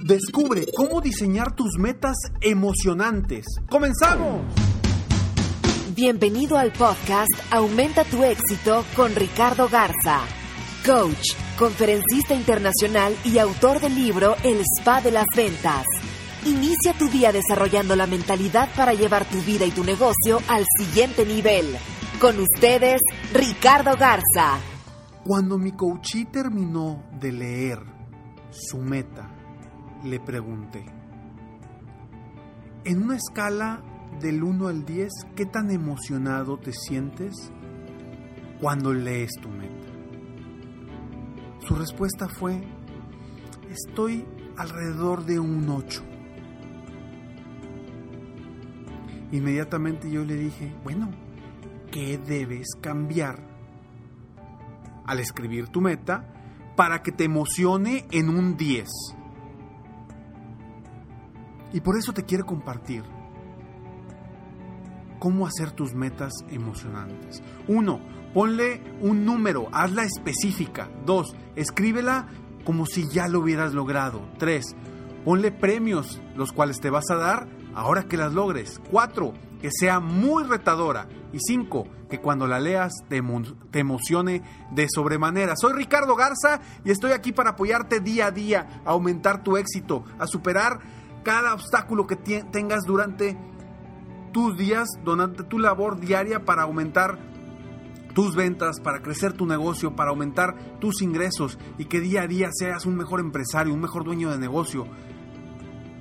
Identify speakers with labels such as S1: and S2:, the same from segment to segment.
S1: Descubre cómo diseñar tus metas emocionantes. ¡Comenzamos!
S2: Bienvenido al podcast Aumenta tu éxito con Ricardo Garza, coach, conferencista internacional y autor del libro El Spa de las Ventas. Inicia tu día desarrollando la mentalidad para llevar tu vida y tu negocio al siguiente nivel. Con ustedes, Ricardo Garza.
S1: Cuando mi coachí terminó de leer su meta, le pregunté, en una escala del 1 al 10, ¿qué tan emocionado te sientes cuando lees tu meta? Su respuesta fue, estoy alrededor de un 8. Inmediatamente yo le dije, bueno, ¿qué debes cambiar al escribir tu meta para que te emocione en un 10? Y por eso te quiero compartir cómo hacer tus metas emocionantes. Uno, ponle un número, hazla específica. Dos, escríbela como si ya lo hubieras logrado. Tres, ponle premios, los cuales te vas a dar ahora que las logres. Cuatro, que sea muy retadora. Y cinco, que cuando la leas te, te, emocione de sobremanera. Soy Ricardo Garza y estoy aquí para apoyarte día a día, a aumentar tu éxito, a superar cada obstáculo que tengas durante tus días, durante tu labor diaria para aumentar tus ventas, para crecer tu negocio, para aumentar tus ingresos y que día a día seas un mejor empresario, un mejor dueño de negocio,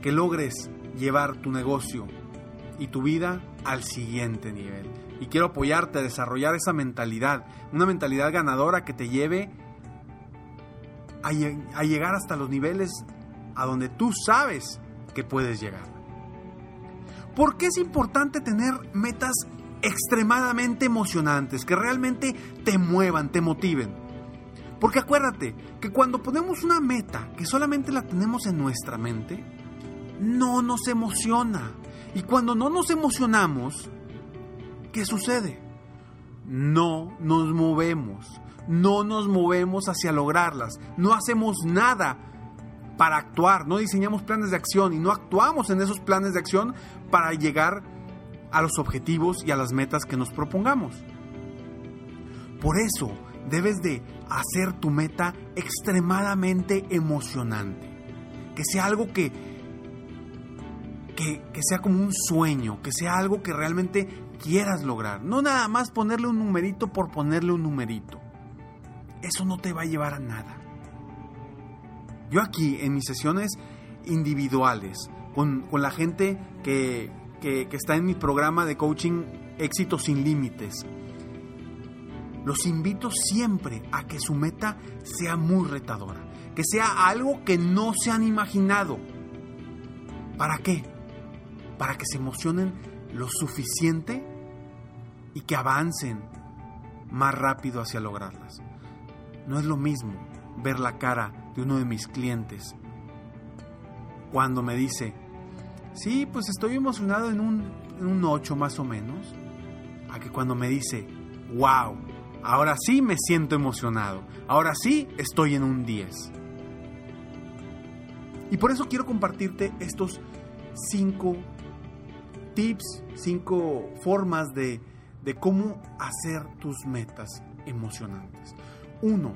S1: que logres llevar tu negocio y tu vida al siguiente nivel. Y quiero apoyarte a desarrollar esa mentalidad, una mentalidad ganadora que te lleve a, llegar hasta los niveles a donde tú sabes que puedes llegar. ¿Por qué es importante tener metas extremadamente emocionantes, que realmente te muevan, te motiven? Porque acuérdate que cuando ponemos una meta que solamente la tenemos en nuestra mente, no nos emociona. Y cuando no nos emocionamos, ¿qué sucede? No nos movemos, no nos movemos hacia lograrlas, no hacemos nada para actuar, no diseñamos planes de acción y no actuamos en esos planes de acción para llegar a los objetivos y a las metas que nos propongamos. Por eso debes de hacer tu meta extremadamente emocionante, que sea algo que, que, sea como un sueño, que sea algo que realmente quieras lograr, no nada más ponerle un numerito por ponerle un numerito. Eso no te va a llevar a nada. Yo aquí en mis sesiones individuales, con, la gente que, que, está en mi programa de coaching Éxito sin Límites, los invito siempre a que su meta sea muy retadora, que sea algo que no se han imaginado. ¿Para qué? Para que se emocionen lo suficiente y que avancen más rápido hacia lograrlas. No es lo mismo ver la cara de uno de mis clientes cuando me dice, sí, pues estoy emocionado en un, en un 8 más o menos, a que cuando me dice, wow, ahora sí me siento emocionado, ahora sí estoy en un 10. Y por eso quiero compartirte estos cinco tips, cinco formas de, de cómo hacer tus metas emocionantes. Uno,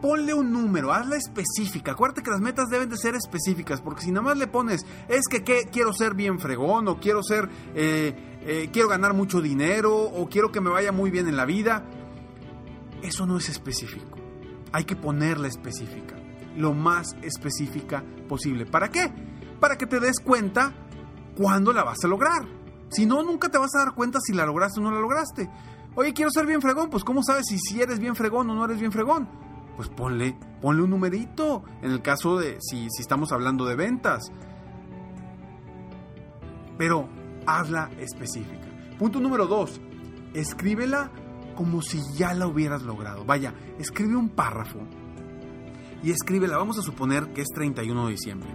S1: ponle un número, hazla específica. Acuérdate que las metas deben de ser específicas, porque si nada más le pones, es que quiero ser bien fregón, o quiero ser, eh, eh, quiero ganar mucho dinero, o quiero que me vaya muy bien en la vida, eso no es específico. Hay que ponerla específica, lo más específica posible. ¿Para qué? Para que te des cuenta cuándo la vas a lograr. Si no, nunca te vas a dar cuenta si la lograste o no la lograste. Oye, quiero ser bien fregón, pues ¿cómo sabes si, si eres bien fregón o no eres bien fregón? Pues ponle, ponle un numerito. En el caso de si, si estamos hablando de ventas. Pero hazla específica. Punto número dos. Escríbela como si ya la hubieras logrado. Vaya, escribe un párrafo y escríbela. Vamos a suponer que es 31 de diciembre.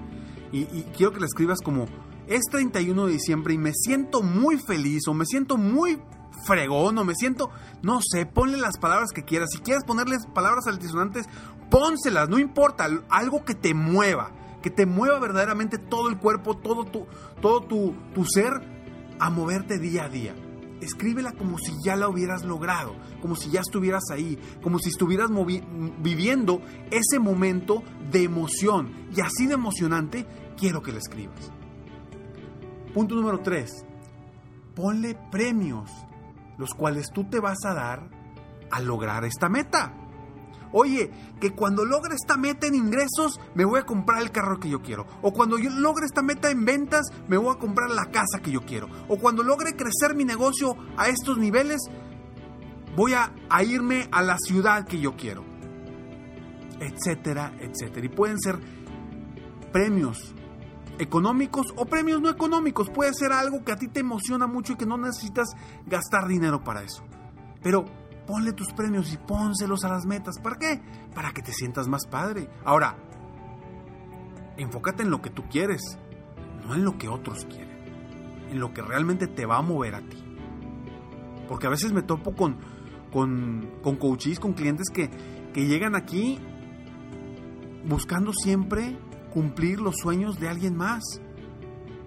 S1: Y, y, quiero que la escribas como es 31 de diciembre y me siento muy feliz o me siento muy fregón o me siento, no sé, ponle las palabras que quieras. Si quieres ponerles palabras altisonantes, pónselas, no importa, algo que te mueva, que te mueva verdaderamente todo el cuerpo, todo tu, todo tu, tu ser a moverte día a día. Escríbela como si ya la hubieras logrado, como si ya estuvieras ahí, como si estuvieras viviendo ese momento de emoción. Y así de emocionante, quiero que la escribas. Punto número 3. Ponle premios los cuales tú te vas a dar al lograr esta meta. Oye, que cuando logre esta meta en ingresos, me voy a comprar el carro que yo quiero. O cuando yo logre esta meta en ventas, me voy a comprar la casa que yo quiero. O cuando logre crecer mi negocio a estos niveles, voy a, a irme a la ciudad que yo quiero. Etcétera, etcétera. Y pueden ser premios económicos o premios no económicos. Puede ser algo que a ti te emociona mucho y que no necesitas gastar dinero para eso. Pero ponle tus premios y pónselos a las metas. ¿Para qué? Para que te sientas más padre. Ahora, enfócate en lo que tú quieres, no en lo que otros quieren. En lo que realmente te va a mover a ti. Porque a veces me topo con, con, con coaches, con clientes que, que llegan aquí buscando siempre cumplir los sueños de alguien más,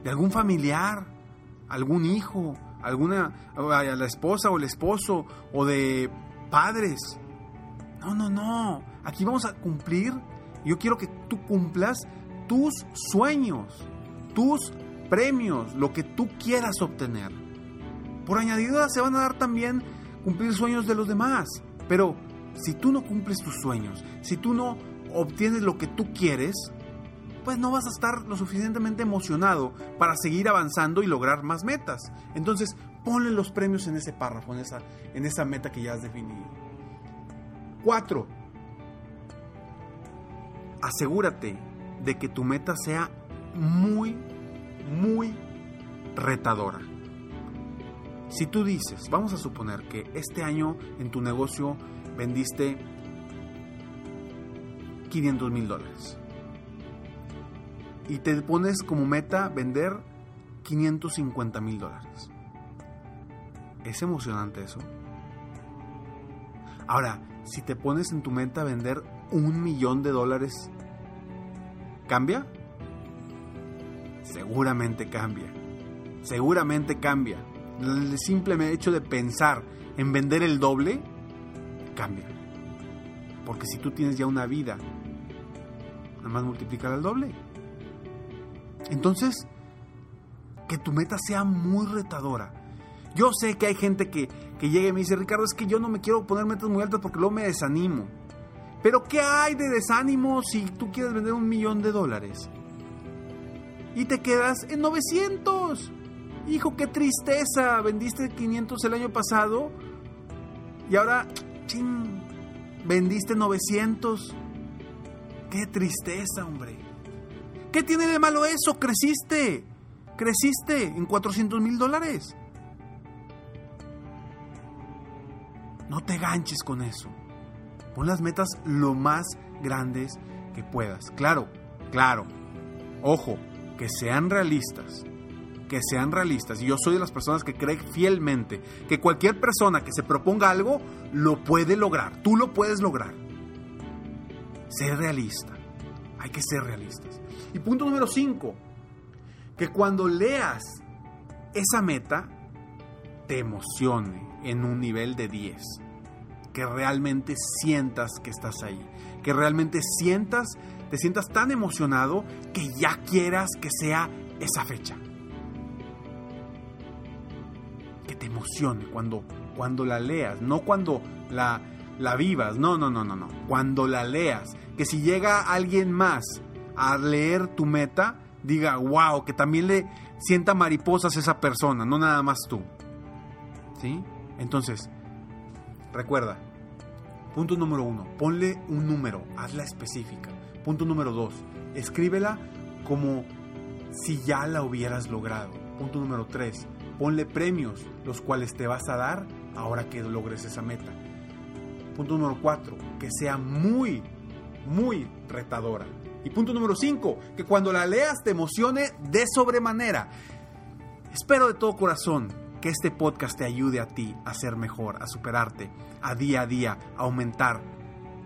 S1: de algún familiar, algún hijo, alguna la esposa o el esposo o de padres. No, no, no. Aquí vamos a cumplir. Yo quiero que tú cumplas tus sueños, tus premios, lo que tú quieras obtener. Por añadidura se van a dar también cumplir sueños de los demás. Pero si tú no cumples tus sueños, si tú no obtienes lo que tú quieres, pues no vas a estar lo suficientemente emocionado para seguir avanzando y lograr más metas. Entonces, ponle los premios en ese párrafo, en esa, en esa meta que ya has definido. Cuatro, asegúrate de que tu meta sea muy, muy retadora. Si tú dices, vamos a suponer que este año en tu negocio vendiste 500 mil dólares y te pones como meta vender 550 mil dólares. ¿Es emocionante eso? Ahora, si te pones en tu meta vender un millón de dólares, ¿cambia? Seguramente cambia. Seguramente cambia. El simple hecho de pensar en vender el doble, cambia. Porque si tú tienes ya una vida, nada más multiplicar el doble. Entonces, que tu meta sea muy retadora. Yo sé que hay gente que, que llega y me dice, Ricardo, es que yo no me quiero poner metas muy altas porque luego me desanimo. Pero ¿qué hay de desánimo si tú quieres vender un millón de dólares? Y te quedas en 900. Hijo, qué tristeza. Vendiste 500 el año pasado y ahora, ching, vendiste 900. Qué tristeza, hombre. ¿Qué tiene de malo eso? Creciste. Creciste en 400 mil dólares. No te ganches con eso. Pon las metas lo más grandes que puedas. Claro, claro. Ojo, que sean realistas. Que sean realistas. Y yo soy de las personas que creen fielmente que cualquier persona que se proponga algo lo puede lograr. Tú lo puedes lograr. Ser realista. Hay que ser realistas. Y punto número 5, que cuando leas esa meta, te emocione en un nivel de 10. que realmente sientas que estás ahí, que realmente sientas, te sientas tan emocionado que ya quieras que sea esa fecha. Que te emocione cuando, cuando la leas, no cuando la, la vivas, no, no, no, no, no, cuando la leas, que si llega alguien más a leer tu meta, diga, wow, que también le sienta mariposas esa persona, no nada más tú. ¿Sí? Entonces, recuerda, punto número uno, ponle un número, hazla específica. Punto número dos, escríbela como si ya la hubieras logrado. Punto número tres, ponle premios, los cuales te vas a dar ahora que logres esa meta. Punto número cuatro, que sea muy, muy retadora. Y punto número 5, que cuando la leas te emocione de sobremanera. Espero de todo corazón que este podcast te ayude a ti a ser mejor, a superarte, a día a día, a aumentar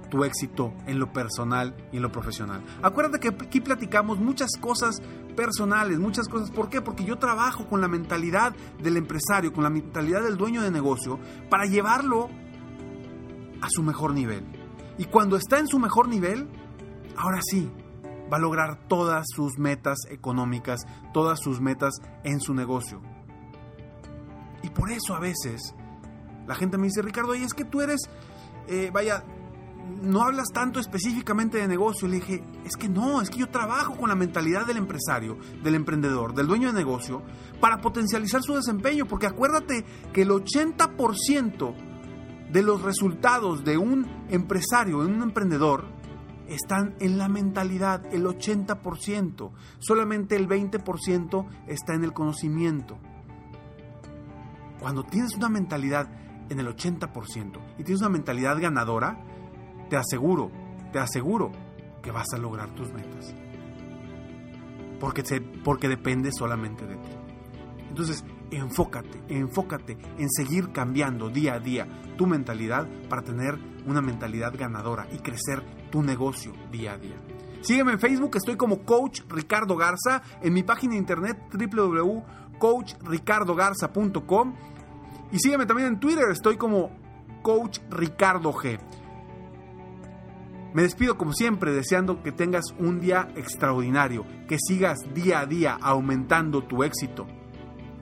S1: tu éxito en lo personal y en lo profesional. Acuérdate que aquí platicamos muchas cosas personales, muchas cosas. ¿Por qué? Porque yo trabajo con la mentalidad del empresario, con la mentalidad del dueño de negocio, para llevarlo a su mejor nivel. Y cuando está en su mejor nivel, ahora sí, va a lograr todas sus metas económicas, todas sus metas en su negocio. Y por eso a veces la gente me dice, Ricardo, y es que tú eres, eh, vaya, no hablas tanto específicamente de negocio. Le dije, es que no, es que yo trabajo con la mentalidad del empresario, del emprendedor, del dueño de negocio, para potencializar su desempeño, porque acuérdate que el 80% de los resultados de un empresario, de un emprendedor, están en la mentalidad, el 80%. Solamente el 20% está en el conocimiento. Cuando tienes una mentalidad en el 80% y tienes una mentalidad ganadora, te aseguro, te aseguro que vas a lograr tus metas. Porque, porque depende solamente de ti. Entonces, enfócate, enfócate en seguir cambiando día a día tu mentalidad para tener una mentalidad ganadora y crecer tu negocio día a día. Sígueme en Facebook, estoy como Coach Ricardo Garza, en mi página de internet www.coachricardogarza.com y sígueme también en Twitter, estoy como Coach Ricardo G. Me despido como siempre deseando que tengas un día extraordinario, que sigas día a día aumentando tu éxito